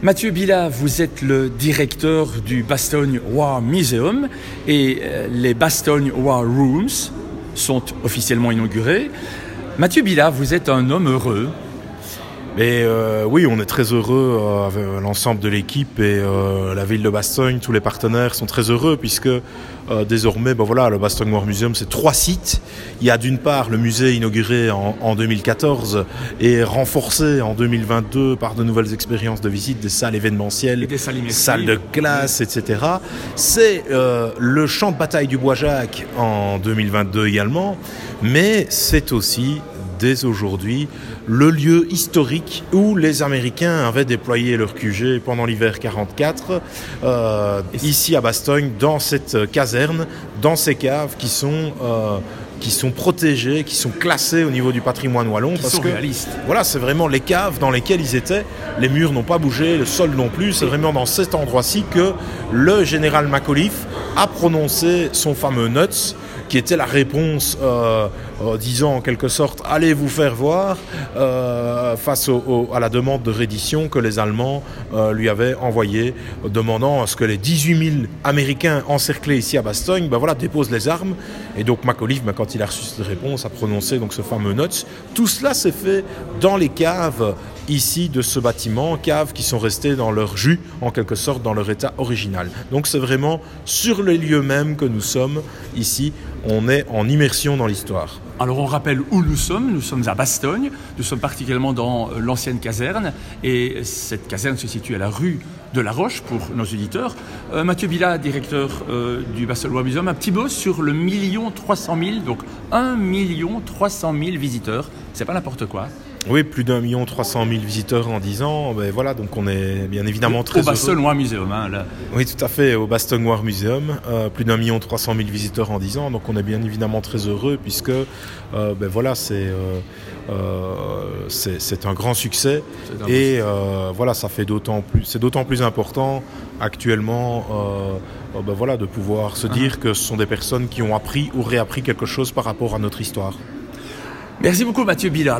Mathieu Bila, vous êtes le directeur du Bastogne War Museum et euh, les Bastogne War Rooms sont officiellement inaugurés. Mathieu Bila, vous êtes un homme heureux. Mais euh, oui, on est très heureux euh, avec l'ensemble de l'équipe et euh, la ville de Bastogne, tous les partenaires sont très heureux puisque euh, désormais, ben voilà, le Bastogne War Museum, c'est trois sites. Il y a d'une part le musée inauguré en, en, 2014 et renforcé en 2022 par de nouvelles expériences de visite, des salles événementielles, des salles, salles, de classe, etc. C'est euh, le champ de bataille du Bois-Jacques en 2022 également, mais c'est aussi dès aujourd'hui le lieu historique où les Américains avaient déployé leur QG pendant l'hiver 44, euh, ici à Bastogne, dans cette caserne, dans ces caves qui sont euh, qui sont protégés, qui sont classés au niveau du patrimoine wallon. Qui parce sont que réalistes. voilà, c'est vraiment les caves dans lesquelles ils étaient. Les murs n'ont pas bougé, le sol non plus. C'est vraiment dans cet endroit-ci que le général McAuliffe a prononcé son fameux nuts qui était la réponse euh, euh, disant en quelque sorte allez vous faire voir euh, face à la demande de reddition que les Allemands lui avaient envoyé demandant à ce que les 18 000 Américains encerclés ici à Bastogne ben voilà, déposent les armes. Et donc McAuliffe ben, quand il a reçu cette réponse a prononcé donc ce fameux notes tout cela s'est fait dans les caves ici de ce bâtiment, caves qui sont restées dans leur jus, en quelque sorte dans leur état original. Donc c'est vraiment sur les lieux mêmes que nous sommes ici, on est en immersion dans l'histoire. Alors on rappelle où nous sommes, nous sommes à Bastogne, nous sommes particulièrement dans l'ancienne caserne et cette caserne se situe à la rue de la Roche pour nos auditeurs. Euh, Mathieu Bila, directeur euh, du Bastogne Museum, un petit mot sur le million 300 000, donc 1 million 300 000 visiteurs, c'est pas n'importe quoi. Oui, plus d'un million trois cent mille visiteurs en 10 ans. Ben voilà, donc on est bien évidemment très au Bastogne War Museum. Hein, là. Oui, tout à fait, au Bastogne War Museum. Euh, plus d'un million trois cent mille visiteurs en 10 ans. Donc on est bien évidemment très heureux puisque euh, ben voilà, c'est euh, c'est un grand succès. Un et voilà, ça fait d'autant plus, c'est d'autant plus important actuellement ben voilà, de pouvoir se dire uh -huh. que ce sont des personnes qui ont appris ou réappris quelque chose par rapport à notre histoire. Merci beaucoup Mathieu Billard.